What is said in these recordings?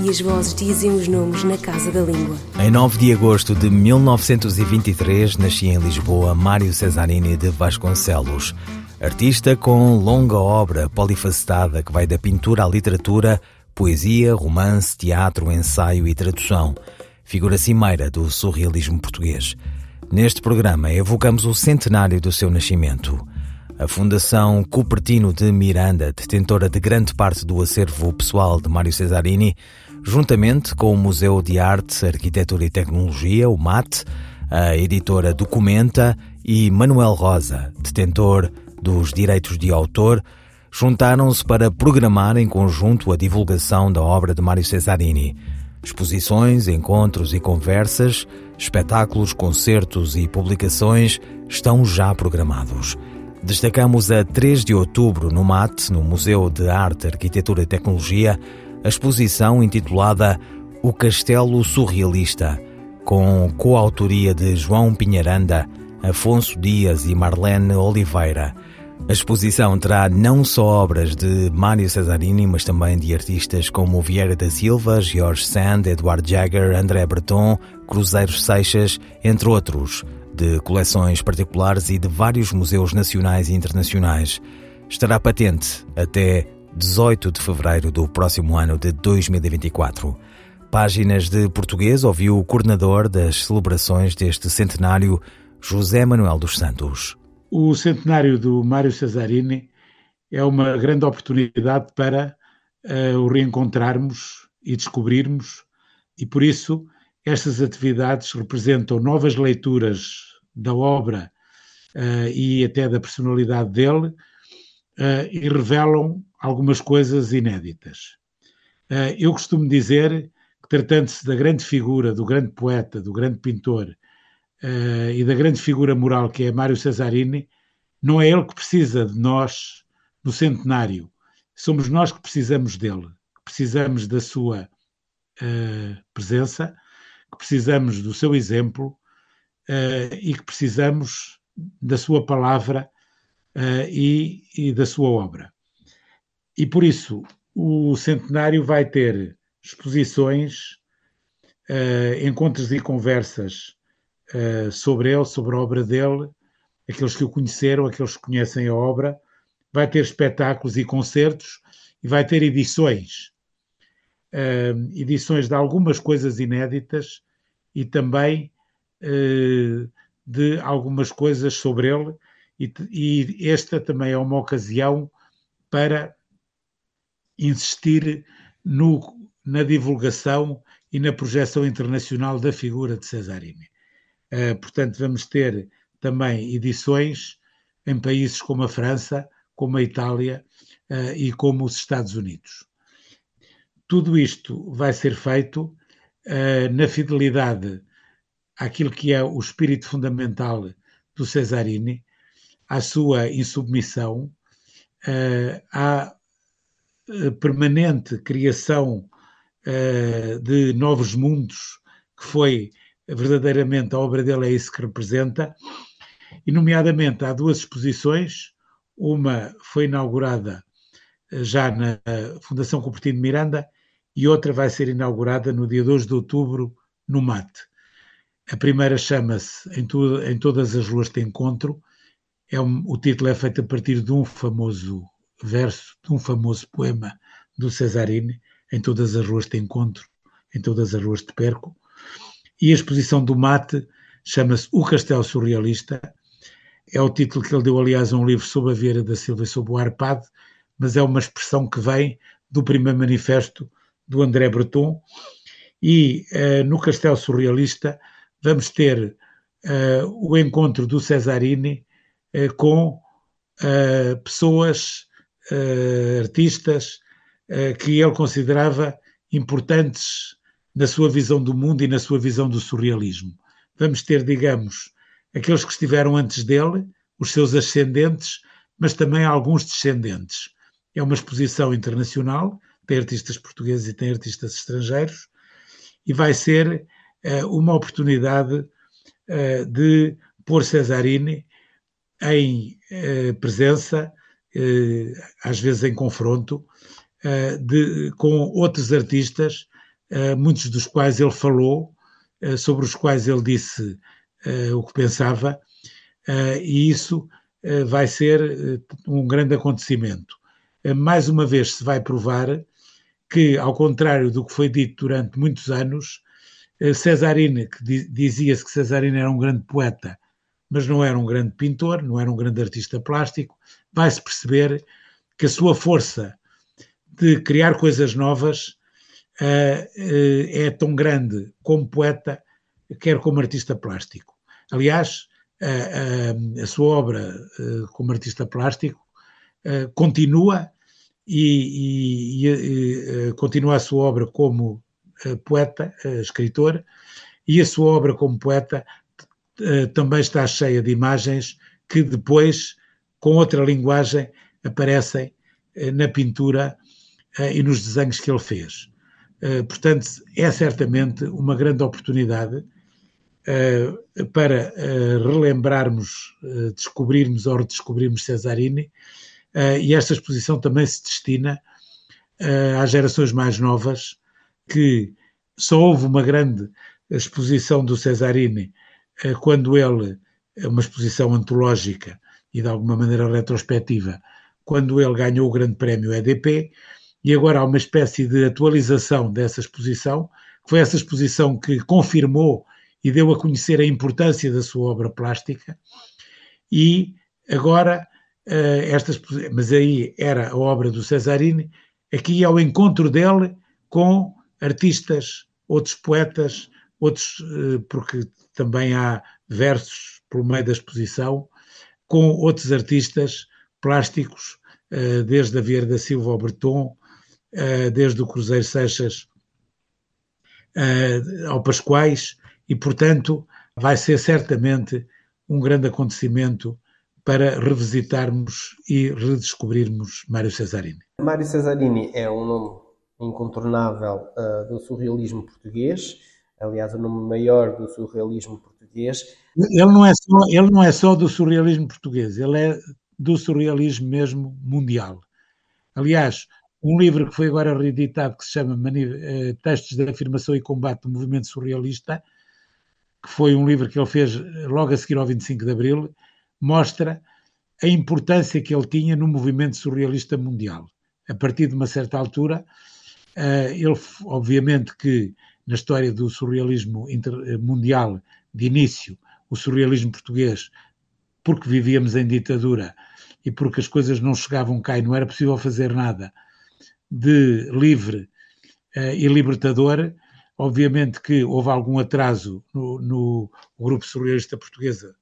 e as vozes dizem os nomes na Casa da Língua. Em 9 de agosto de 1923, nascia em Lisboa Mário Cesarini de Vasconcelos. Artista com longa obra polifacetada que vai da pintura à literatura, poesia, romance, teatro, ensaio e tradução. Figura cimeira do surrealismo português. Neste programa evocamos o centenário do seu nascimento. A Fundação Cupertino de Miranda, detentora de grande parte do acervo pessoal de Mário Cesarini, juntamente com o Museu de Arte, Arquitetura e Tecnologia, o MAT, a editora Documenta e Manuel Rosa, detentor dos direitos de autor, juntaram-se para programar em conjunto a divulgação da obra de Mário Cesarini. Exposições, encontros e conversas, espetáculos, concertos e publicações estão já programados. Destacamos a 3 de outubro no MAT, no Museu de Arte, Arquitetura e Tecnologia, a exposição intitulada O Castelo Surrealista, com coautoria de João Pinharanda, Afonso Dias e Marlene Oliveira. A exposição terá não só obras de Mário Cesarini, mas também de artistas como Vieira da Silva, George Sand, Edward Jagger, André Breton, Cruzeiros Seixas, entre outros, de coleções particulares e de vários museus nacionais e internacionais. Estará patente até 18 de fevereiro do próximo ano de 2024. Páginas de português ouviu o coordenador das celebrações deste centenário, José Manuel dos Santos. O centenário do Mário Cesarini é uma grande oportunidade para uh, o reencontrarmos e descobrirmos, e por isso estas atividades representam novas leituras da obra uh, e até da personalidade dele uh, e revelam algumas coisas inéditas. Uh, eu costumo dizer que, tratando-se da grande figura, do grande poeta, do grande pintor e da grande figura moral que é Mário Cesarini, não é ele que precisa de nós no centenário, somos nós que precisamos dele, precisamos da sua presença, que precisamos do seu exemplo uh, e que precisamos da sua palavra uh, e, e, da sua obra. E por isso o centenário vai ter exposições, uh, encontros e conversas sobre ele, sobre a obra dele, aqueles que o conheceram, aqueles que conhecem a obra, vai ter espetáculos e concertos e vai ter edições. Uh, edições de algumas coisas inéditas e também uh, de algumas coisas sobre ele, e, e, esta também é uma ocasião para insistir no, na divulgação e na projeção internacional da figura de Cesarini. Uh, portanto, vamos ter também edições em países como a França, como a Itália uh, e como os Estados Unidos. Tudo isto vai ser feito uh, na fidelidade àquilo que é o espírito fundamental do Cesarini, à sua insubmissão, uh, à eh, permanente criação uh, de novos mundos, que foi verdadeiramente a obra dele, é isso que representa, e, nomeadamente, há duas exposições, uma foi inaugurada já na Fundação Cupertino Miranda e outra vai ser inaugurada no dia 2 de outubro no MAT. A primeira chama-se em, em, Todas as Ruas de Encontro. É um, o título é feito a partir de um famoso verso, de um famoso poema do Cesarini, Em Todas as Ruas de Encontro, em Todas as Ruas de Perco. E a exposição do Mate chama-se O Castelo Surrealista. É o título que ele deu, aliás, a um livro sobre a Vieira da Silva e sobre o Arpade, mas é uma expressão que vem do primeiro manifesto do André Breton. E uh, no Castelo Surrealista vamos ter uh, o encontro do Cesarini uh, com pessoas, artistas, que ele considerava importantes na sua visão do mundo e na sua visão do surrealismo. Vamos ter, digamos, aqueles que estiveram antes dele, os seus ascendentes, mas também alguns descendentes. É uma exposição internacional, tem artistas portugueses e tem artistas estrangeiros, e vai ser uh, uma oportunidade uh, de pôr Cesarini em uh, presença, às vezes em confronto, de, com outros artistas, muitos dos quais ele falou, sobre os quais ele disse o que pensava, e isso vai ser um grande acontecimento. mais uma vez se vai provar que, ao contrário do que foi dito durante muitos anos, eh, Cesarini, que dizia-se que Cesarini era um grande poeta, mas não era um grande pintor, não era um grande artista plástico, vai-se perceber que a sua força de criar coisas novas uh, uh, é tão grande como poeta, quer como artista plástico. Aliás, uh, a sua obra como artista plástico continua e, e, e uh, continua a sua obra como uh, poeta, uh, escritor, e a sua obra como poeta também está cheia de imagens que depois, com outra linguagem, aparecem na pintura e nos desenhos que ele fez. portanto, é certamente uma grande oportunidade para relembrarmos, descobrirmos ou redescobrirmos Cesarini e esta exposição também se destina uh, às gerações mais novas, que só houve uma grande exposição do Cesarini uh, quando ele, uma exposição antológica e de alguma maneira retrospectiva, quando ele ganhou o grande prémio EDP, e agora há uma espécie de atualização dessa exposição, que foi essa exposição que confirmou e deu a conhecer a importância da sua obra plástica, e agora estas, mas aí era a obra do Cesarini, aqui ao encontro dele com artistas, outros poetas, outros, uh, porque também há versos pelo meio da exposição, com outros artistas plásticos, uh, desde a Vieira da Silva ao Breton, desde o Cruzeiro Seixas ao Pascoais, e portanto vai ser certamente um grande acontecimento para revisitarmos e redescobrirmos Mário Cesarini. Mário Cesarini é um nome incontornável uh, do surrealismo português, aliás, o nome maior do surrealismo português. Ele não, é só, ele não é só do surrealismo português, ele é do surrealismo mesmo mundial. Aliás, um livro que foi agora reeditado que se chama uh, Textos de Afirmação e Combate do Movimento Surrealista, que foi um livro que ele fez logo a seguir ao 25 de Abril, mostra a importância que ele tinha no movimento surrealista mundial. A partir de uma certa altura, eh, ele, obviamente, que na história do surrealismo mundial de início, o surrealismo português, porque vivíamos em ditadura e porque as coisas não chegavam cá e não era possível fazer nada de livre uh, e libertador, obviamente que houve algum atraso no, no grupo surrealista portuguesa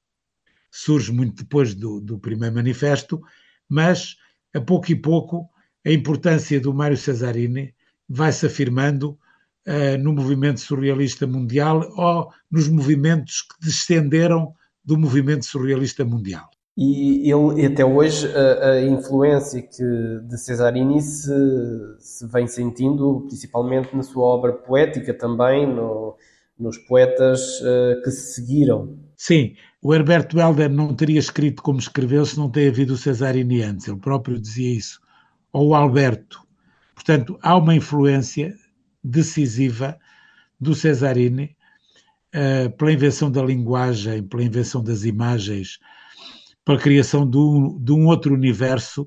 surge muito depois do, do primeiro manifesto, mas a pouco e pouco a importância do Mário Cesarini vai-se afirmando uh, no movimento surrealista mundial ou nos movimentos que descenderam do movimento surrealista mundial. E ele, até hoje, a, a influência que de Cesarini se, se, vem sentindo, principalmente na sua obra poética também, no, nos poetas uh, que se seguiram. Sim, o Herberto Helder não teria escrito como escreveu se não tem havido o Cesarini antes, ele próprio dizia isso. Ou o Alberto. Portanto, há uma influência decisiva do Cesarini uh, pela invenção da linguagem, pela invenção das imagens, pela criação de um, de um outro universo,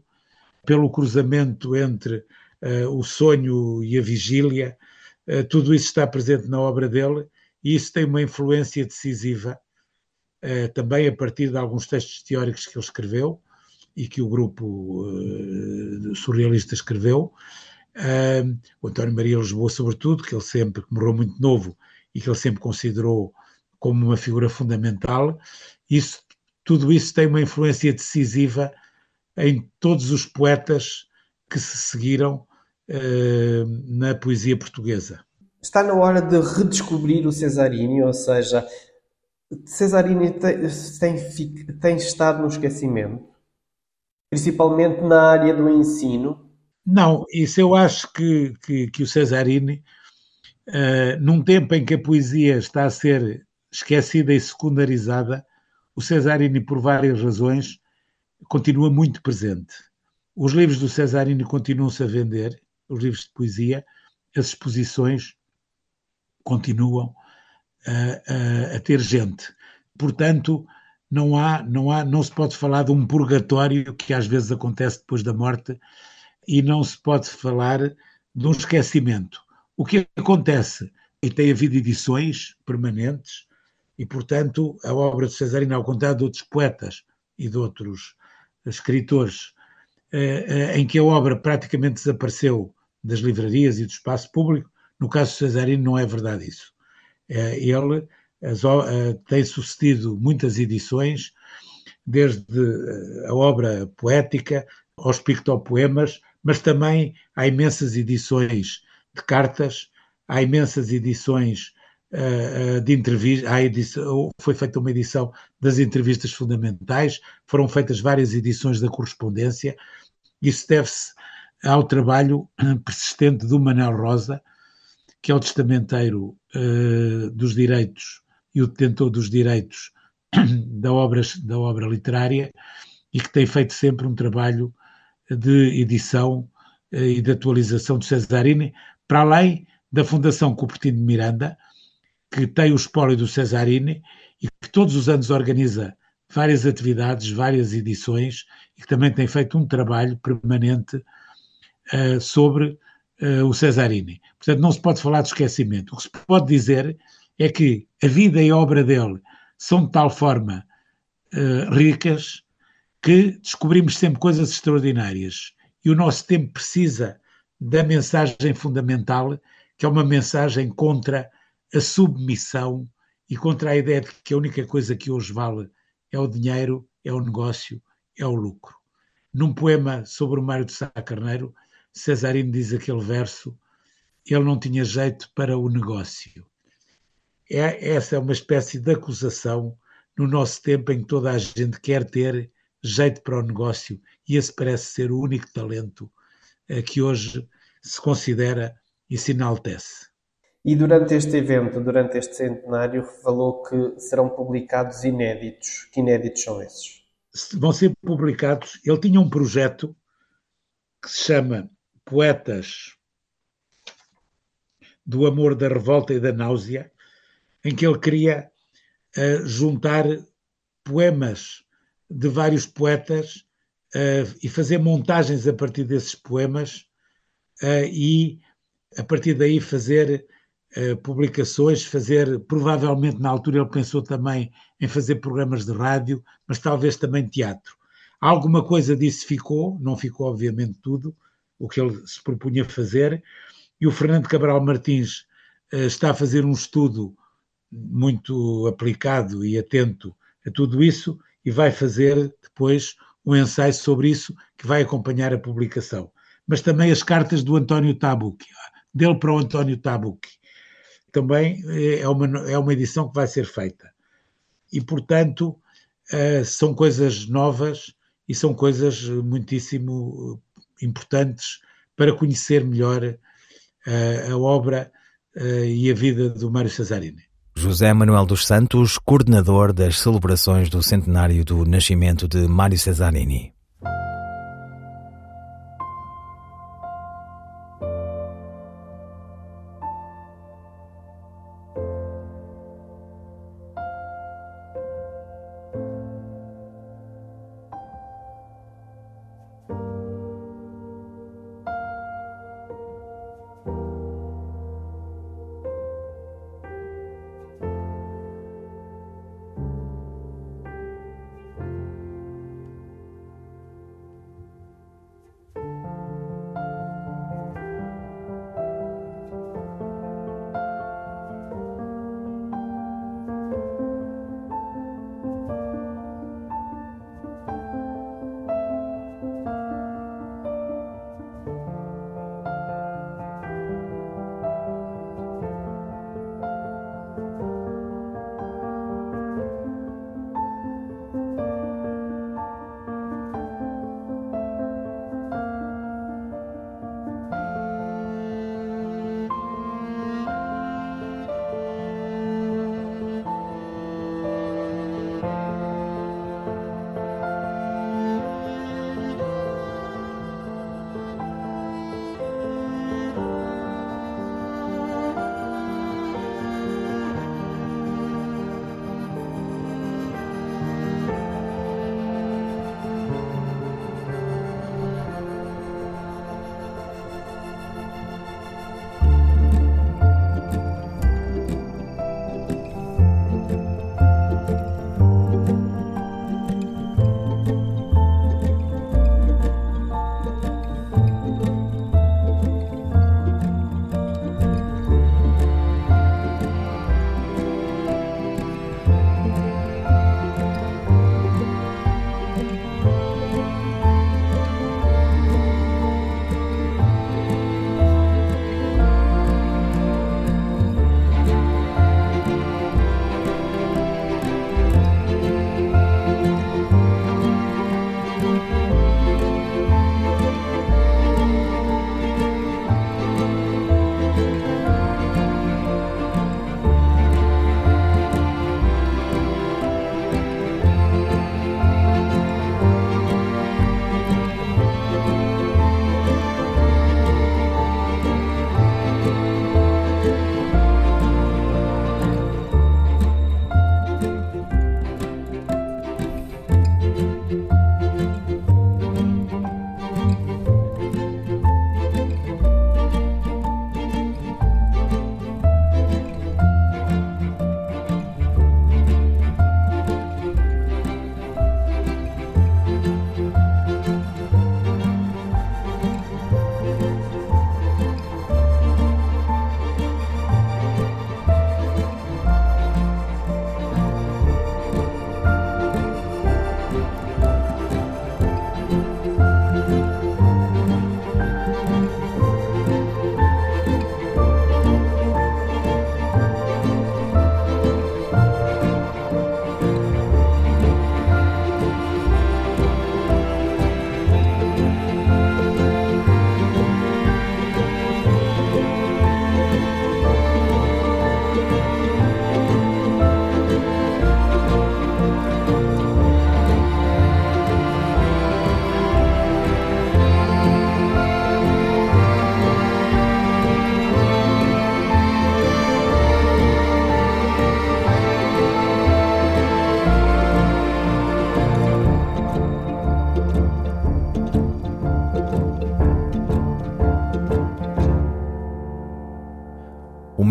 pelo cruzamento entre uh, o sonho e a vigília. Uh, tudo isso está presente na obra dele e isso tem uma influência decisiva eh, também a partir de alguns textos teóricos que ele escreveu e que o grupo uh, surrealista escreveu. Uh, o António Maria Lisboa, sobretudo, que ele sempre que morreu muito novo e que ele sempre considerou como uma figura fundamental. Isso, tudo isso tem uma influência decisiva em todos os poetas que se seguiram uh, na poesia portuguesa. Está na hora de redescobrir o Cesarini, ou seja, Cesarini tem, tem, estado no esquecimento, principalmente na área do ensino. Não, isso eu acho que, que, que o Cesarini, uh, num tempo em que a poesia está a ser esquecida e secundarizada, o Cesarini, por várias razões, continua muito presente. Os livros do Cesarini continuam-se a vender, os livros de poesia, as exposições continuam a, a, ter gente. Portanto, não há, não há, não se pode falar de um purgatório que às vezes acontece depois da morte e não se pode falar de um esquecimento. O que acontece, e tem havido edições permanentes, e portanto a obra de Cesarino, ao contrário de outros poetas e de outros escritores, eh, eh, em que a obra praticamente desapareceu das livrarias e do espaço público, no caso de Cesarino não é verdade isso. Eh, ele tem sucedido muitas edições, desde a obra poética aos pictopoemas, mas também há imensas edições de cartas, há imensas edições de entrevistas, foi feita uma edição das entrevistas fundamentais, foram feitas várias edições da correspondência, isso deve-se ao trabalho persistente do Manuel Rosa, que é o testamenteiro uh, dos direitos e o detentor dos direitos da obra, da obra literária e que tem feito sempre um trabalho de edição uh, e de atualização do Cesarini, para além da Fundação Cupertino de Miranda, que tem o espólio do Cesarini e que todos os anos organiza várias atividades, várias edições e que também tem feito um trabalho permanente uh, sobre uh, o Cesarini. Portanto, não se pode falar de esquecimento. O que se pode dizer é que a vida e a obra dele são de tal forma uh, ricas que descobrimos sempre coisas extraordinárias. E o nosso tempo precisa da mensagem fundamental, que é uma mensagem contra a submissão e contra a ideia de que a única coisa que hoje vale é o dinheiro, é o negócio, é o lucro. Num poema sobre o Mário de Sá Carneiro, Cesarino diz aquele verso: ele não tinha jeito para o negócio. É, essa é uma espécie de acusação no nosso tempo em que toda a gente quer ter jeito para o negócio e esse parece ser o único talento eh, que hoje se considera e se enaltece. E durante este evento, durante este centenário, falou que serão publicados inéditos. Que inéditos são esses? Vão ser publicados. Ele tinha um projeto que se chama Poetas do Amor, da Revolta e da Náusea, em que ele queria uh, juntar poemas de vários poetas uh, e fazer montagens a partir desses poemas uh, e a partir daí fazer publicações, fazer, provavelmente na altura ele pensou também em fazer programas de rádio, mas talvez também teatro. Alguma coisa disso ficou, não ficou obviamente tudo, o que ele se propunha fazer, e o Fernando Cabral Martins uh, está a fazer um estudo muito aplicado e atento a tudo isso e vai fazer depois um ensaio sobre isso que vai acompanhar a publicação. Mas também as cartas do António Tabucchi, dele para o António Tabucchi, também eh, é uma, é uma edição que vai ser feita. E, portanto, uh, são coisas novas e são coisas muitíssimo importantes para conhecer melhor uh, a obra uh, e a vida do Mário Cesarini. José Manuel dos Santos, coordenador das celebrações do centenário do nascimento de Mário Cesarini.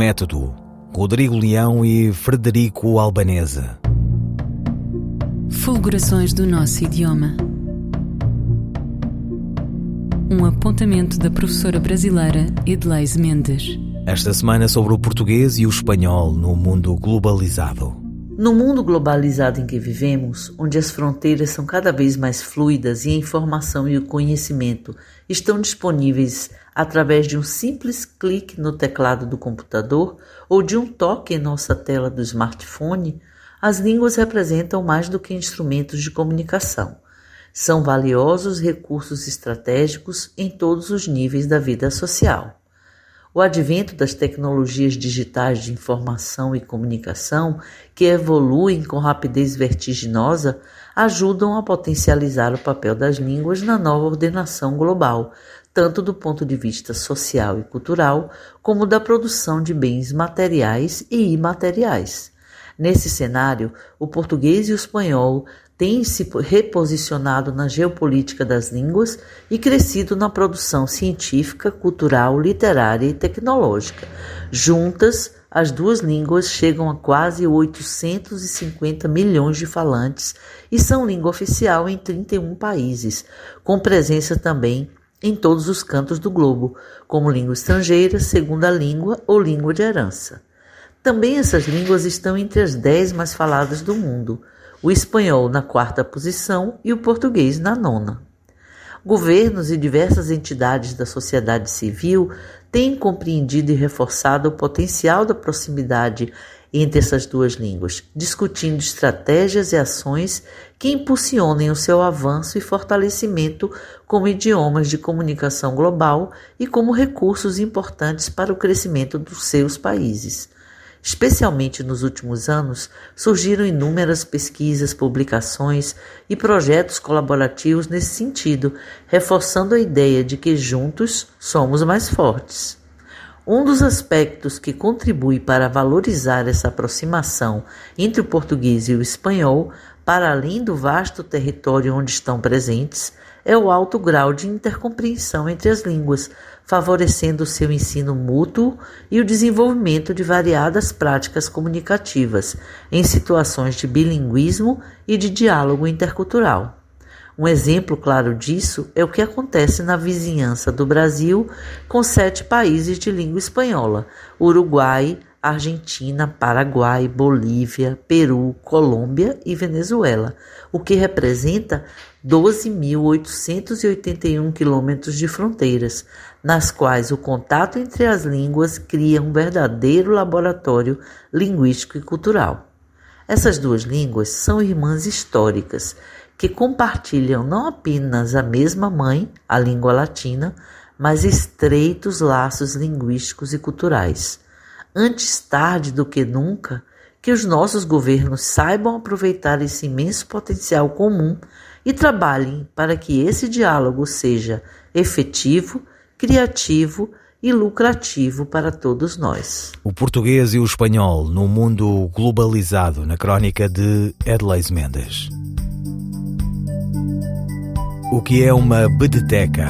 Método, Rodrigo Leão e Frederico Albanese. Fulgurações do nosso idioma. Um apontamento da professora brasileira Edleise Mendes. Esta semana sobre o português e o espanhol no mundo globalizado. No mundo globalizado em que vivemos, onde as fronteiras são cada vez mais fluidas e a informação e o conhecimento estão disponíveis através de um simples clique no teclado do computador ou de um toque em nossa tela do smartphone, as línguas representam mais do que instrumentos de comunicação. São valiosos recursos estratégicos em todos os níveis da vida social. O advento das tecnologias digitais de informação e comunicação, que evoluem com rapidez vertiginosa, ajudam a potencializar o papel das línguas na nova ordenação global, tanto do ponto de vista social e cultural, como da produção de bens materiais e imateriais. Nesse cenário, o português e o espanhol têm se reposicionado na geopolítica das línguas e crescido na produção científica, cultural, literária e tecnológica. Juntas, as duas línguas chegam a quase 850 milhões de falantes e são língua oficial em 31 países, com presença também em todos os cantos do globo, como língua estrangeira, segunda língua ou língua de herança. Também essas línguas estão entre as dez mais faladas do mundo, o espanhol na quarta posição e o português na nona. Governos e diversas entidades da sociedade civil têm compreendido e reforçado o potencial da proximidade entre essas duas línguas, discutindo estratégias e ações que impulsionem o seu avanço e fortalecimento como idiomas de comunicação global e como recursos importantes para o crescimento dos seus países. Especialmente nos últimos anos, surgiram inúmeras pesquisas, publicações e projetos colaborativos nesse sentido, reforçando a ideia de que juntos somos mais fortes. Um dos aspectos que contribui para valorizar essa aproximação entre o português e o espanhol, para além do vasto território onde estão presentes, é o alto grau de intercompreensão entre as línguas, favorecendo o seu ensino mútuo e o desenvolvimento de variadas práticas comunicativas em situações de bilinguismo e de diálogo intercultural. Um exemplo claro disso é o que acontece na vizinhança do Brasil com sete países de língua espanhola: Uruguai, Argentina, Paraguai, Bolívia, Peru, Colômbia e Venezuela, o que representa 12.881 quilômetros de fronteiras, nas quais o contato entre as línguas cria um verdadeiro laboratório linguístico e cultural. Essas duas línguas são irmãs históricas que compartilham não apenas a mesma mãe, a língua latina, mas estreitos laços linguísticos e culturais. Antes tarde do que nunca, que os nossos governos saibam aproveitar esse imenso potencial comum e trabalhem para que esse diálogo seja efetivo, criativo e lucrativo para todos nós. O português e o espanhol no mundo globalizado, na crónica de Edleis Mendes. O que é uma bedeteca?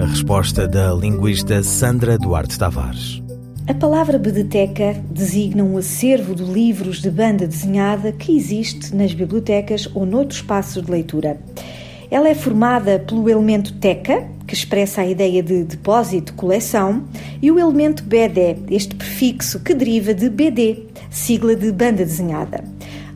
A resposta da linguista Sandra Duarte Tavares. A palavra bedeteca designa um acervo de livros de banda desenhada que existe nas bibliotecas ou noutros espaços de leitura. Ela é formada pelo elemento teca, que expressa a ideia de depósito, coleção, e o elemento BD, este prefixo que deriva de BD, sigla de banda desenhada.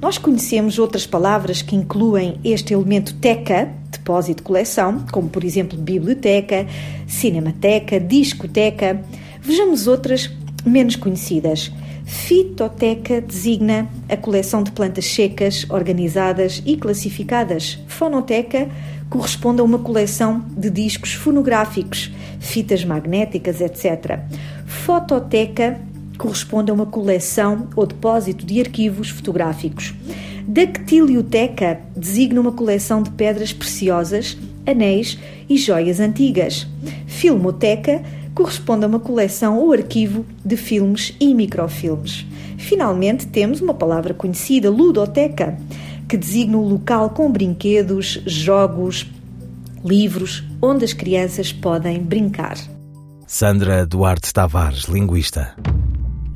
Nós conhecemos outras palavras que incluem este elemento teca, depósito coleção, como por exemplo biblioteca, cinemateca, discoteca. Vejamos outras menos conhecidas. Fitoteca designa a coleção de plantas secas, organizadas e classificadas. Fonoteca corresponde a uma coleção de discos fonográficos, fitas magnéticas, etc. Fototeca corresponde a uma coleção ou depósito de arquivos fotográficos. Dactilioteca designa uma coleção de pedras preciosas, anéis e joias antigas. Filmoteca corresponde a uma coleção ou arquivo de filmes e microfilmes. Finalmente, temos uma palavra conhecida, ludoteca, que designa um local com brinquedos, jogos, livros, onde as crianças podem brincar. Sandra Duarte Tavares, linguista.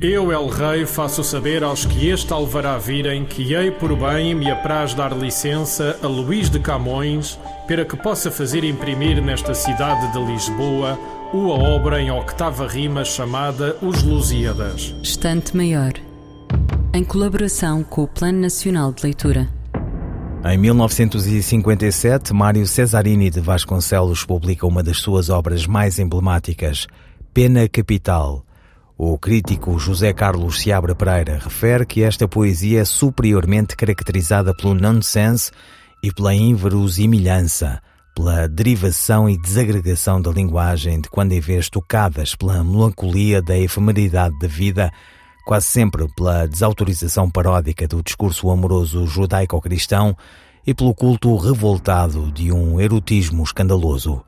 Eu, El Rei, faço saber aos que este alvará virem que hei por bem me apraz dar licença a Luís de Camões para que possa fazer imprimir nesta cidade de Lisboa uma obra em octava rima chamada Os Lusíadas. Estante Maior, em colaboração com o Plano Nacional de Leitura. Em 1957, Mário Cesarini de Vasconcelos publica uma das suas obras mais emblemáticas, Pena Capital. O crítico José Carlos Seabra Pereira refere que esta poesia é superiormente caracterizada pelo nonsense e pela inverosimilhança, pela derivação e desagregação da linguagem de quando em vez tocadas pela melancolia da efemeridade da vida, quase sempre pela desautorização paródica do discurso amoroso judaico-cristão e pelo culto revoltado de um erotismo escandaloso.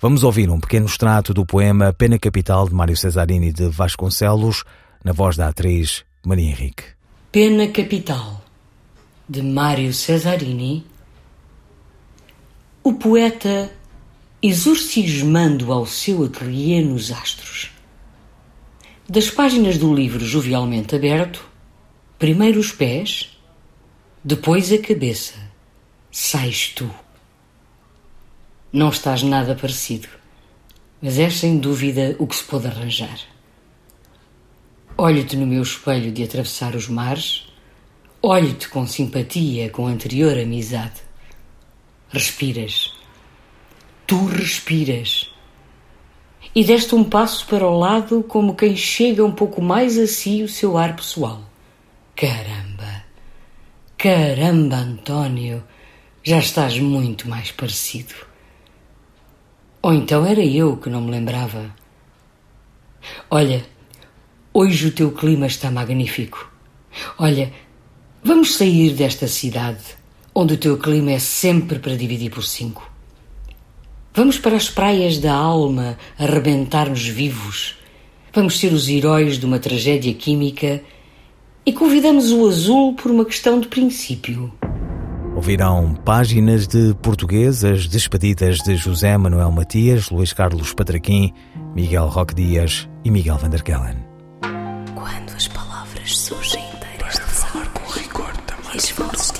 Vamos ouvir um pequeno extrato do poema Pena Capital de Mário Cesarini de Vasconcelos, na voz da atriz Maria Henrique. Pena Capital, de Mário Cesarini. O poeta exorcismando ao seu ateliê nos astros. Das páginas do livro jovialmente aberto, primeiro os pés, depois a cabeça, sais tu. Não estás nada parecido, mas és sem dúvida o que se pôde arranjar. Olho-te no meu espelho de atravessar os mares, olho-te com simpatia, com anterior amizade. Respiras. Tu respiras. E deste um passo para o lado como quem chega um pouco mais a si o seu ar pessoal. Caramba! Caramba, António! Já estás muito mais parecido. Ou então era eu que não me lembrava. Olha, hoje o teu clima está magnífico. Olha, vamos sair desta cidade onde o teu clima é sempre para dividir por cinco. Vamos para as praias da alma arrebentar-nos vivos. Vamos ser os heróis de uma tragédia química e convidamos o azul por uma questão de princípio. Ouvirão páginas de português, as despedidas de José Manuel Matias, Luís Carlos Patraquim, Miguel Roque Dias e Miguel Vanderkellen. Quando as palavras surgem inteiras de falar com rigor também.